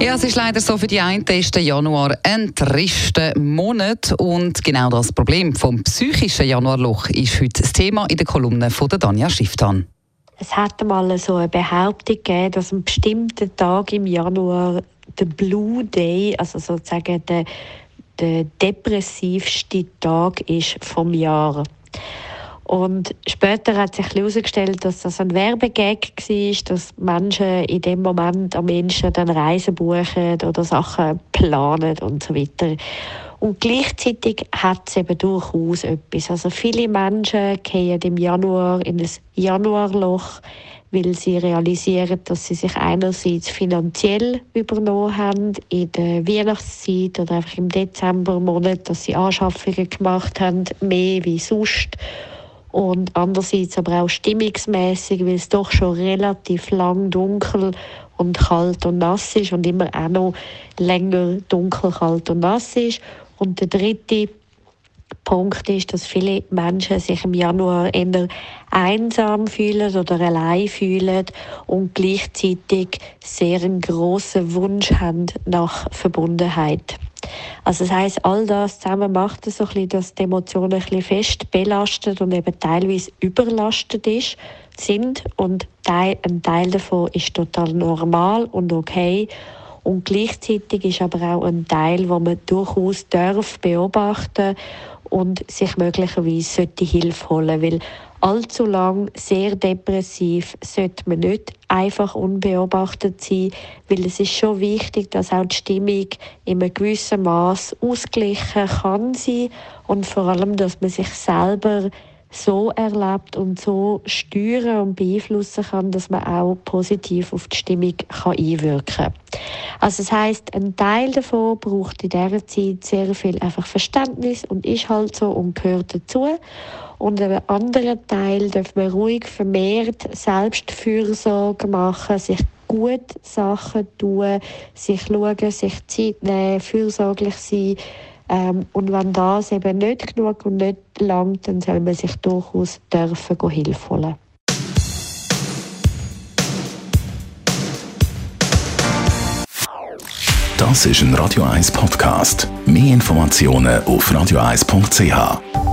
Ja, es ist leider so, für die einen ist Januar ein trister Monat und genau das Problem vom psychischen Januarloch ist heute das Thema in der Kolumne von der Danja Schifftan. Es hat mal so eine Behauptung gegeben, dass ein bestimmter Tag im Januar der Blue Day, also sozusagen der, der depressivste Tag ist vom Jahr. Und später hat sich herausgestellt, dass das ein Werbegag war, dass Menschen in dem Moment am Menschen dann Reisen buchen oder Sachen planen und so weiter. Und gleichzeitig hat es eben durchaus etwas. Also viele Menschen gehen im Januar in ein Januarloch, weil sie realisieren, dass sie sich einerseits finanziell übernommen haben in der Weihnachtszeit oder einfach im Dezembermonat, dass sie Anschaffungen gemacht haben, mehr wie sonst und andererseits aber auch stimmungsmäßig, weil es doch schon relativ lang dunkel und kalt und nass ist und immer auch noch länger dunkel, kalt und nass ist. Und der dritte Punkt ist, dass viele Menschen sich im Januar eher einsam fühlen oder allein fühlen und gleichzeitig sehr einen grossen Wunsch haben nach Verbundenheit. Also das heißt, all das zusammen macht es so ein bisschen, dass die Emotionen ein bisschen fest belastet und eben teilweise überlastet ist, sind und ein Teil davon ist total normal und okay und gleichzeitig ist aber auch ein Teil, wo man durchaus darf beobachten und sich möglicherweise sollte Hilfe holen, weil allzu lang sehr depressiv sollte man nicht einfach unbeobachtet sein, weil es ist schon wichtig, dass auch die Stimmung in einem gewissen Maß ausgleichen kann sein und vor allem, dass man sich selber so erlebt und so steuern und beeinflussen kann, dass man auch positiv auf die Stimmung kann einwirken kann. Also das heißt, ein Teil davon braucht in dieser Zeit sehr viel einfach Verständnis und ist halt so und gehört dazu. Und einen anderen Teil darf man ruhig vermehrt Selbstfürsorge machen, sich gut Sachen tun, sich schauen, sich Zeit nehmen, fürsorglich sein, ähm, und wenn das eben nicht genug und nicht langt, dann soll man sich durchaus dürfen Hilfe holen. Das ist ein Radio 1 Podcast. Mehr Informationen auf radio1.ch.